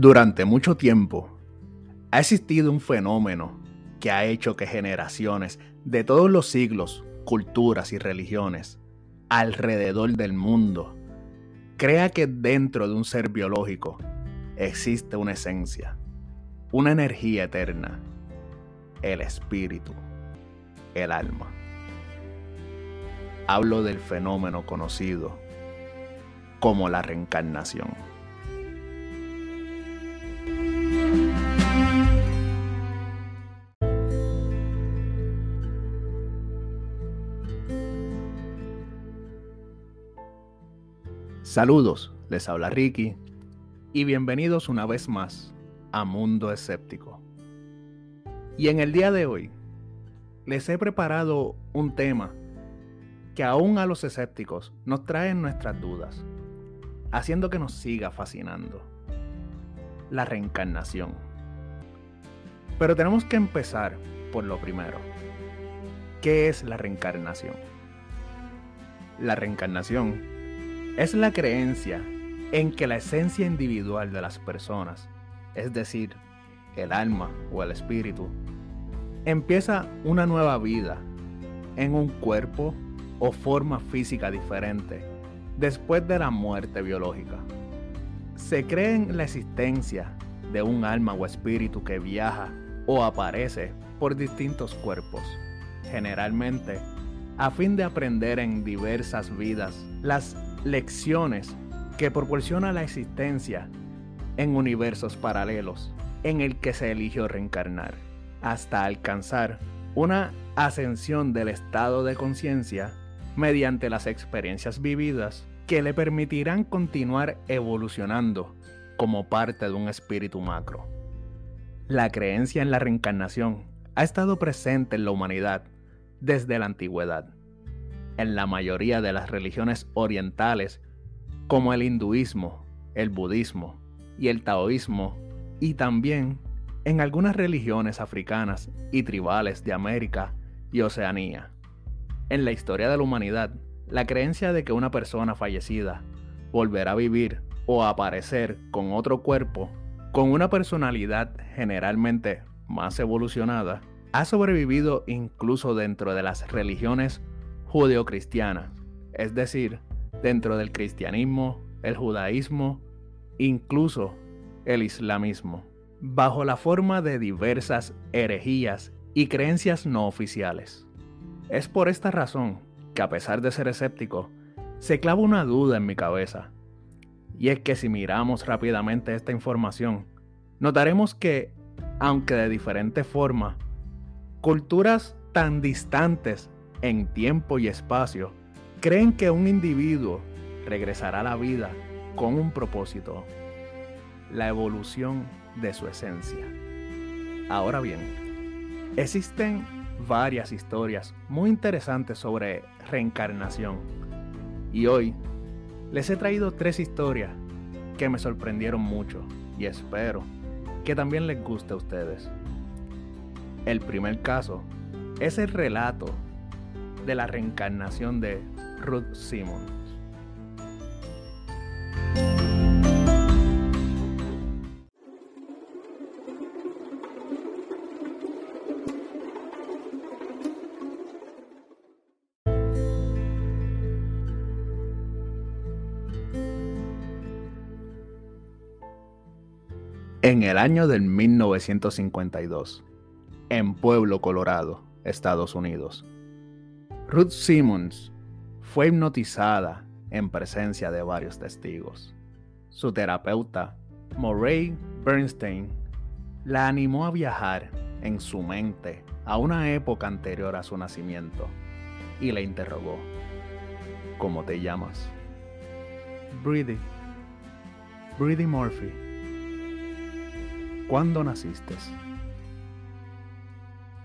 Durante mucho tiempo ha existido un fenómeno que ha hecho que generaciones de todos los siglos, culturas y religiones alrededor del mundo crea que dentro de un ser biológico existe una esencia, una energía eterna, el espíritu, el alma. Hablo del fenómeno conocido como la reencarnación. Saludos, les habla Ricky y bienvenidos una vez más a Mundo Escéptico. Y en el día de hoy les he preparado un tema que aún a los escépticos nos traen nuestras dudas, haciendo que nos siga fascinando. La reencarnación. Pero tenemos que empezar por lo primero. ¿Qué es la reencarnación? La reencarnación es la creencia en que la esencia individual de las personas, es decir, el alma o el espíritu, empieza una nueva vida en un cuerpo o forma física diferente después de la muerte biológica. Se cree en la existencia de un alma o espíritu que viaja o aparece por distintos cuerpos, generalmente a fin de aprender en diversas vidas las lecciones que proporciona la existencia en universos paralelos en el que se eligió reencarnar, hasta alcanzar una ascensión del estado de conciencia mediante las experiencias vividas que le permitirán continuar evolucionando como parte de un espíritu macro. La creencia en la reencarnación ha estado presente en la humanidad desde la antigüedad en la mayoría de las religiones orientales, como el hinduismo, el budismo y el taoísmo, y también en algunas religiones africanas y tribales de América y Oceanía. En la historia de la humanidad, la creencia de que una persona fallecida volverá a vivir o a aparecer con otro cuerpo, con una personalidad generalmente más evolucionada, ha sobrevivido incluso dentro de las religiones judeocristiana, es decir, dentro del cristianismo, el judaísmo, incluso el islamismo, bajo la forma de diversas herejías y creencias no oficiales. Es por esta razón que a pesar de ser escéptico, se clava una duda en mi cabeza. Y es que si miramos rápidamente esta información, notaremos que, aunque de diferente forma, culturas tan distantes en tiempo y espacio, creen que un individuo regresará a la vida con un propósito, la evolución de su esencia. Ahora bien, existen varias historias muy interesantes sobre reencarnación y hoy les he traído tres historias que me sorprendieron mucho y espero que también les guste a ustedes. El primer caso es el relato de la reencarnación de Ruth Simmons. En el año del 1952, en Pueblo, Colorado, Estados Unidos, Ruth Simmons fue hipnotizada en presencia de varios testigos. Su terapeuta, Murray Bernstein, la animó a viajar en su mente a una época anterior a su nacimiento y le interrogó, ¿cómo te llamas? Brady. Brady Murphy. ¿Cuándo naciste?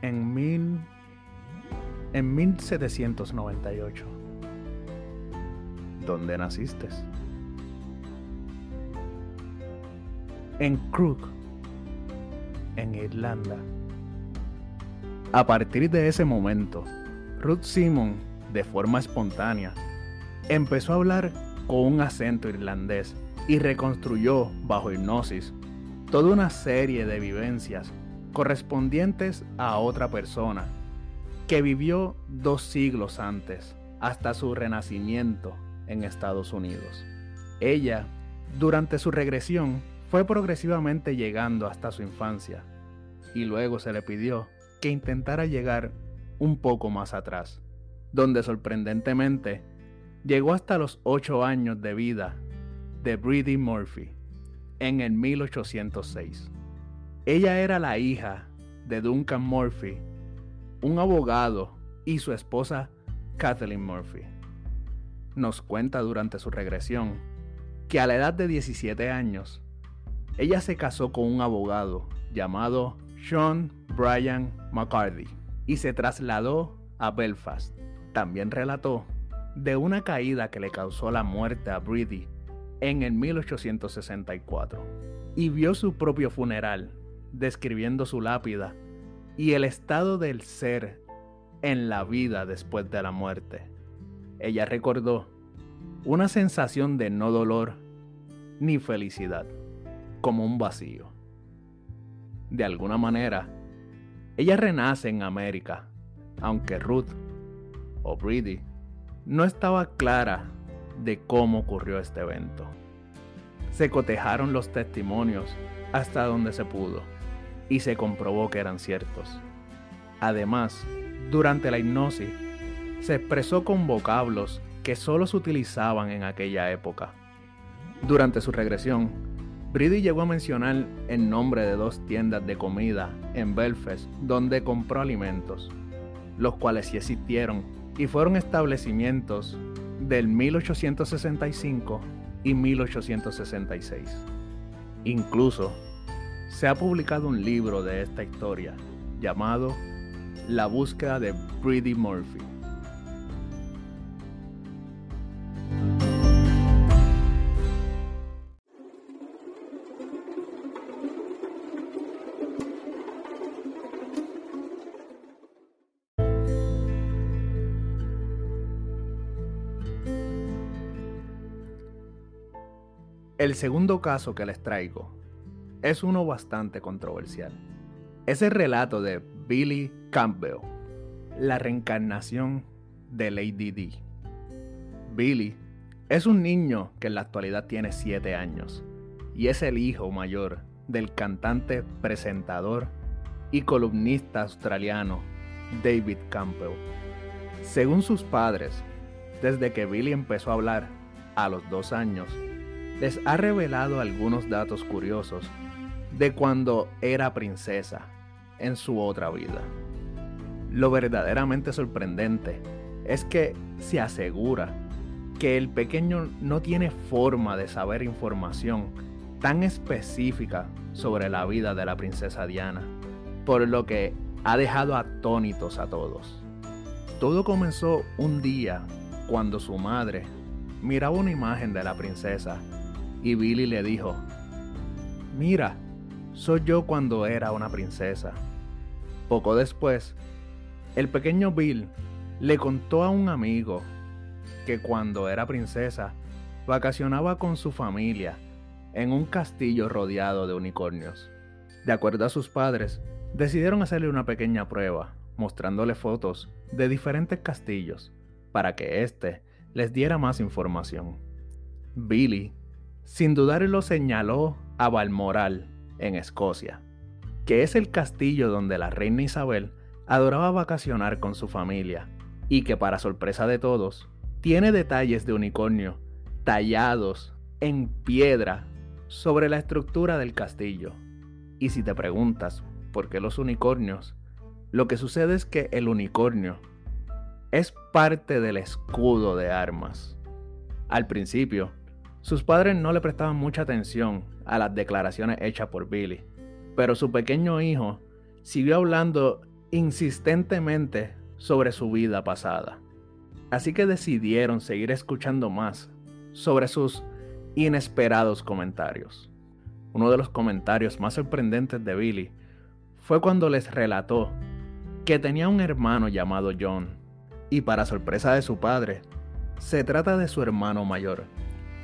En mil en 1798. ¿Dónde naciste? En Crook, en Irlanda. A partir de ese momento, Ruth Simon, de forma espontánea, empezó a hablar con un acento irlandés y reconstruyó bajo hipnosis toda una serie de vivencias correspondientes a otra persona que vivió dos siglos antes, hasta su renacimiento en Estados Unidos. Ella, durante su regresión, fue progresivamente llegando hasta su infancia, y luego se le pidió que intentara llegar un poco más atrás, donde sorprendentemente llegó hasta los 8 años de vida de Bridie Murphy en el 1806. Ella era la hija de Duncan Murphy, un abogado, y su esposa Kathleen Murphy. Nos cuenta durante su regresión que a la edad de 17 años, ella se casó con un abogado llamado Sean Brian McCarthy y se trasladó a Belfast. También relató de una caída que le causó la muerte a Bridie en el 1864 y vio su propio funeral describiendo su lápida y el estado del ser en la vida después de la muerte. Ella recordó una sensación de no dolor ni felicidad, como un vacío. De alguna manera, ella renace en América, aunque Ruth o Bridie no estaba clara de cómo ocurrió este evento. Se cotejaron los testimonios hasta donde se pudo y se comprobó que eran ciertos. Además, durante la hipnosis, se expresó con vocablos que solo se utilizaban en aquella época. Durante su regresión, Brady llegó a mencionar el nombre de dos tiendas de comida en Belfast donde compró alimentos, los cuales sí existieron y fueron establecimientos del 1865 y 1866. Incluso se ha publicado un libro de esta historia llamado La búsqueda de Brady Murphy. El segundo caso que les traigo es uno bastante controversial. Es el relato de Billy Campbell, la reencarnación de Lady D. Billy es un niño que en la actualidad tiene 7 años y es el hijo mayor del cantante, presentador y columnista australiano David Campbell. Según sus padres, desde que Billy empezó a hablar a los dos años, les ha revelado algunos datos curiosos de cuando era princesa en su otra vida. Lo verdaderamente sorprendente es que se asegura que el pequeño no tiene forma de saber información tan específica sobre la vida de la princesa Diana, por lo que ha dejado atónitos a todos. Todo comenzó un día cuando su madre miraba una imagen de la princesa y Billy le dijo, mira, soy yo cuando era una princesa. Poco después, el pequeño Bill le contó a un amigo que cuando era princesa vacacionaba con su familia en un castillo rodeado de unicornios. De acuerdo a sus padres, decidieron hacerle una pequeña prueba, mostrándole fotos de diferentes castillos para que éste les diera más información. Billy, sin dudarlo, señaló a Balmoral, en Escocia, que es el castillo donde la reina Isabel adoraba vacacionar con su familia y que para sorpresa de todos, tiene detalles de unicornio tallados en piedra sobre la estructura del castillo. Y si te preguntas por qué los unicornios, lo que sucede es que el unicornio es parte del escudo de armas. Al principio, sus padres no le prestaban mucha atención a las declaraciones hechas por Billy, pero su pequeño hijo siguió hablando insistentemente sobre su vida pasada. Así que decidieron seguir escuchando más sobre sus inesperados comentarios. Uno de los comentarios más sorprendentes de Billy fue cuando les relató que tenía un hermano llamado John, y para sorpresa de su padre, se trata de su hermano mayor,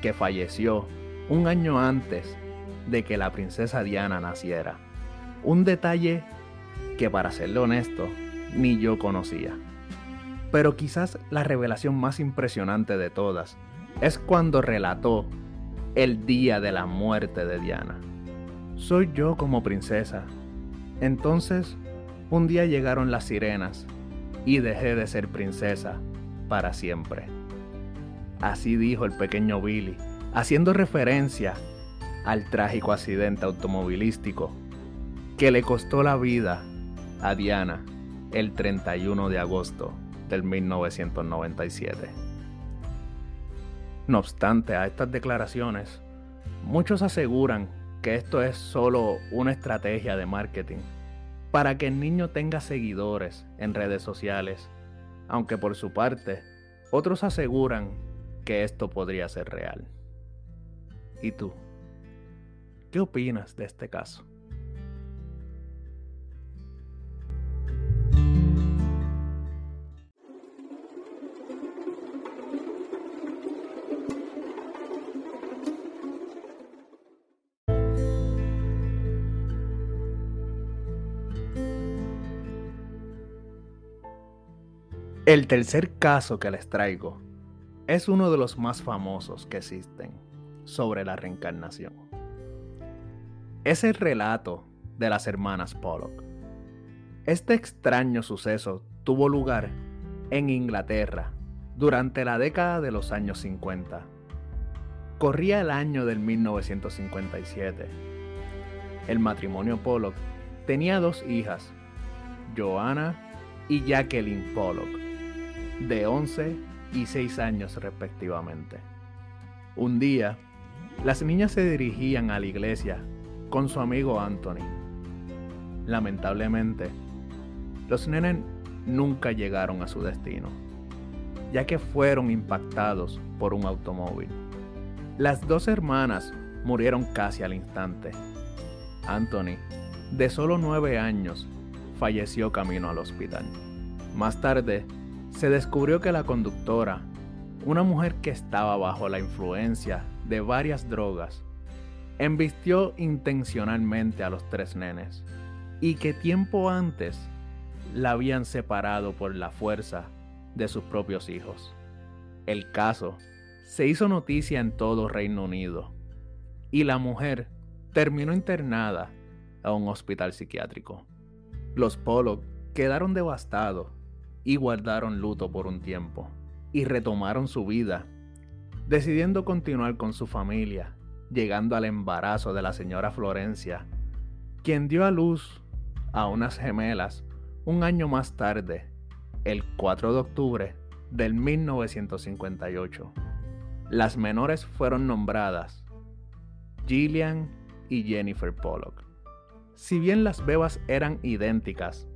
que falleció un año antes de que la princesa Diana naciera. Un detalle que para serle honesto, ni yo conocía. Pero quizás la revelación más impresionante de todas es cuando relató el día de la muerte de Diana. Soy yo como princesa. Entonces, un día llegaron las sirenas y dejé de ser princesa para siempre. Así dijo el pequeño Billy, haciendo referencia al trágico accidente automovilístico que le costó la vida a Diana el 31 de agosto del 1997. No obstante a estas declaraciones, muchos aseguran que esto es solo una estrategia de marketing para que el niño tenga seguidores en redes sociales, aunque por su parte, otros aseguran que esto podría ser real. ¿Y tú? ¿Qué opinas de este caso? El tercer caso que les traigo es uno de los más famosos que existen sobre la reencarnación. Es el relato de las hermanas Pollock. Este extraño suceso tuvo lugar en Inglaterra durante la década de los años 50. Corría el año del 1957. El matrimonio Pollock tenía dos hijas, Joanna y Jacqueline Pollock de 11 y 6 años respectivamente. Un día, las niñas se dirigían a la iglesia con su amigo Anthony. Lamentablemente, los nenes nunca llegaron a su destino, ya que fueron impactados por un automóvil. Las dos hermanas murieron casi al instante. Anthony, de solo 9 años, falleció camino al hospital. Más tarde, se descubrió que la conductora, una mujer que estaba bajo la influencia de varias drogas, embistió intencionalmente a los tres nenes y que tiempo antes la habían separado por la fuerza de sus propios hijos. El caso se hizo noticia en todo Reino Unido y la mujer terminó internada a un hospital psiquiátrico. Los Pollock quedaron devastados y guardaron luto por un tiempo, y retomaron su vida, decidiendo continuar con su familia, llegando al embarazo de la señora Florencia, quien dio a luz a unas gemelas un año más tarde, el 4 de octubre del 1958. Las menores fueron nombradas Gillian y Jennifer Pollock. Si bien las bebas eran idénticas,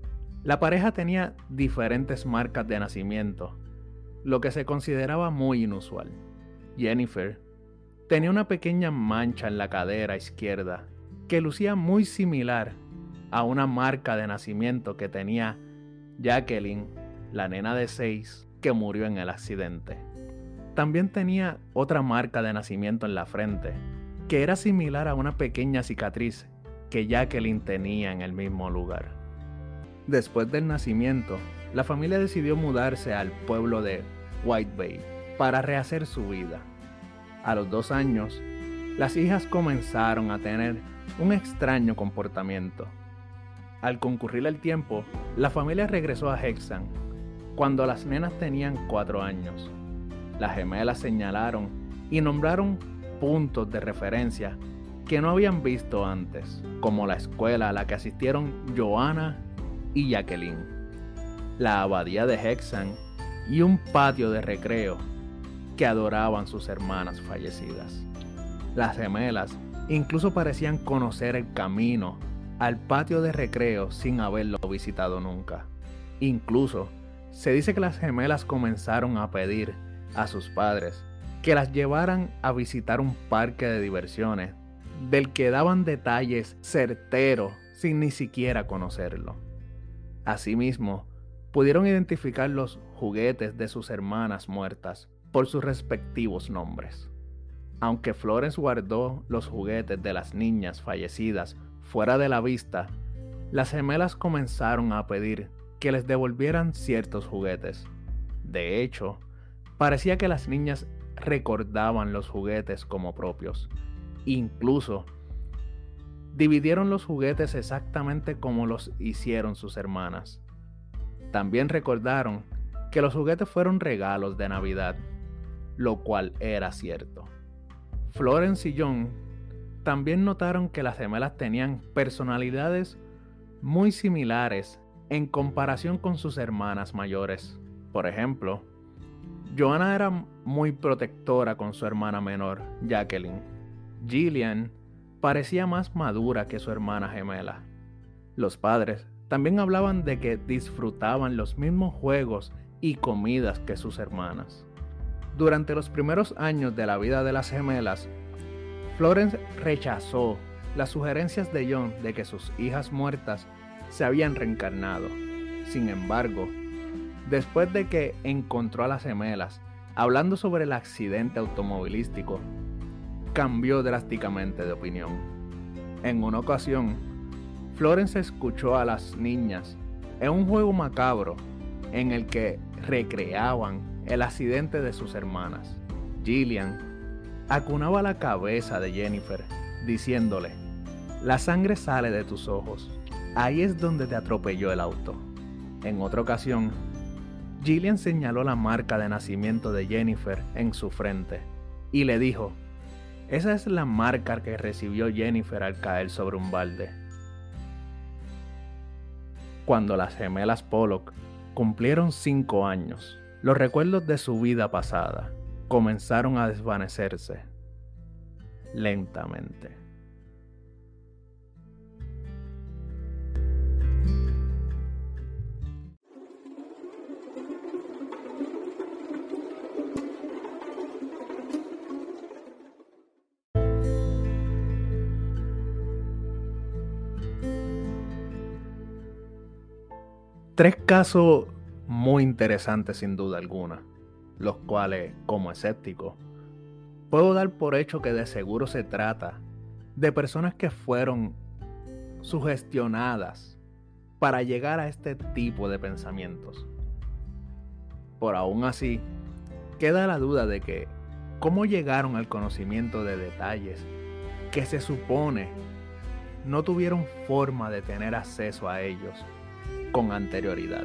la pareja tenía diferentes marcas de nacimiento, lo que se consideraba muy inusual. Jennifer tenía una pequeña mancha en la cadera izquierda que lucía muy similar a una marca de nacimiento que tenía Jacqueline, la nena de 6 que murió en el accidente. También tenía otra marca de nacimiento en la frente, que era similar a una pequeña cicatriz que Jacqueline tenía en el mismo lugar. Después del nacimiento, la familia decidió mudarse al pueblo de White Bay para rehacer su vida. A los dos años, las hijas comenzaron a tener un extraño comportamiento. Al concurrir el tiempo, la familia regresó a Hexham cuando las nenas tenían cuatro años. Las gemelas señalaron y nombraron puntos de referencia que no habían visto antes, como la escuela a la que asistieron Joanna y Jacqueline, la abadía de Hexham y un patio de recreo que adoraban sus hermanas fallecidas. Las gemelas incluso parecían conocer el camino al patio de recreo sin haberlo visitado nunca. Incluso se dice que las gemelas comenzaron a pedir a sus padres que las llevaran a visitar un parque de diversiones del que daban detalles certeros sin ni siquiera conocerlo. Asimismo, pudieron identificar los juguetes de sus hermanas muertas por sus respectivos nombres. aunque Florence guardó los juguetes de las niñas fallecidas fuera de la vista, las gemelas comenzaron a pedir que les devolvieran ciertos juguetes. De hecho, parecía que las niñas recordaban los juguetes como propios. Incluso, dividieron los juguetes exactamente como los hicieron sus hermanas. También recordaron que los juguetes fueron regalos de Navidad, lo cual era cierto. Florence y John también notaron que las gemelas tenían personalidades muy similares en comparación con sus hermanas mayores. Por ejemplo, Joanna era muy protectora con su hermana menor, Jacqueline. Gillian parecía más madura que su hermana gemela. Los padres también hablaban de que disfrutaban los mismos juegos y comidas que sus hermanas. Durante los primeros años de la vida de las gemelas, Florence rechazó las sugerencias de John de que sus hijas muertas se habían reencarnado. Sin embargo, después de que encontró a las gemelas hablando sobre el accidente automovilístico, cambió drásticamente de opinión. En una ocasión, Florence escuchó a las niñas en un juego macabro en el que recreaban el accidente de sus hermanas. Gillian acunaba la cabeza de Jennifer, diciéndole, la sangre sale de tus ojos, ahí es donde te atropelló el auto. En otra ocasión, Gillian señaló la marca de nacimiento de Jennifer en su frente y le dijo, esa es la marca que recibió Jennifer al caer sobre un balde. Cuando las gemelas Pollock cumplieron cinco años, los recuerdos de su vida pasada comenzaron a desvanecerse lentamente. Tres casos muy interesantes sin duda alguna, los cuales, como escéptico, puedo dar por hecho que de seguro se trata de personas que fueron sugestionadas para llegar a este tipo de pensamientos. Por aún así, queda la duda de que cómo llegaron al conocimiento de detalles que se supone no tuvieron forma de tener acceso a ellos con anterioridad.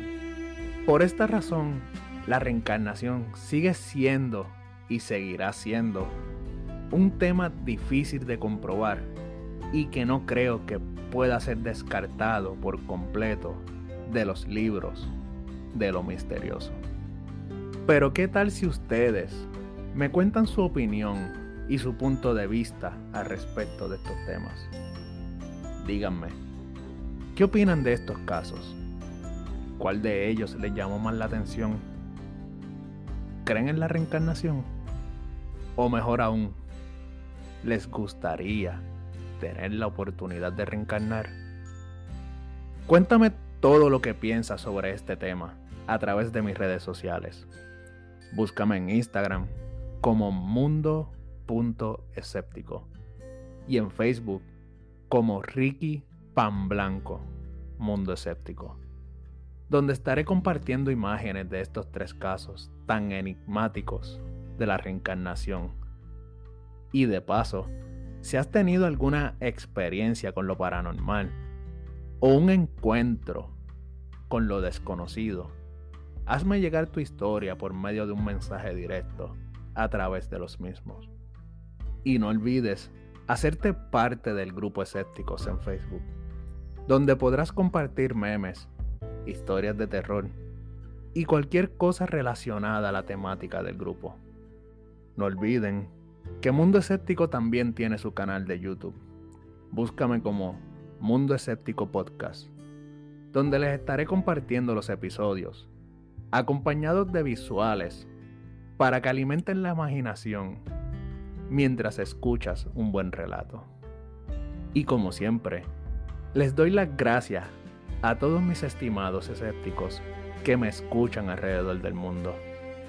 Por esta razón, la reencarnación sigue siendo y seguirá siendo un tema difícil de comprobar y que no creo que pueda ser descartado por completo de los libros de lo misterioso. Pero ¿qué tal si ustedes me cuentan su opinión y su punto de vista al respecto de estos temas? Díganme, ¿qué opinan de estos casos? ¿Cuál de ellos les llamó más la atención? ¿Creen en la reencarnación? O mejor aún, ¿les gustaría tener la oportunidad de reencarnar? Cuéntame todo lo que piensas sobre este tema a través de mis redes sociales. Búscame en Instagram como mundo.escéptico y en Facebook como Ricky Pan Blanco, Mundo Escéptico donde estaré compartiendo imágenes de estos tres casos tan enigmáticos de la reencarnación. Y de paso, si has tenido alguna experiencia con lo paranormal o un encuentro con lo desconocido, hazme llegar tu historia por medio de un mensaje directo a través de los mismos. Y no olvides hacerte parte del grupo Escépticos en Facebook, donde podrás compartir memes historias de terror y cualquier cosa relacionada a la temática del grupo. No olviden que Mundo Escéptico también tiene su canal de YouTube. Búscame como Mundo Escéptico Podcast, donde les estaré compartiendo los episodios, acompañados de visuales, para que alimenten la imaginación mientras escuchas un buen relato. Y como siempre, les doy las gracias a todos mis estimados escépticos que me escuchan alrededor del mundo.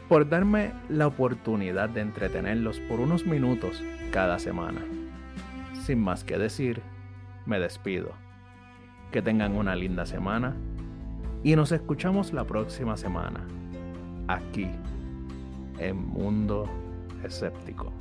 por darme la oportunidad de entretenerlos por unos minutos cada semana. Sin más que decir, me despido. Que tengan una linda semana y nos escuchamos la próxima semana, aquí, en Mundo Escéptico.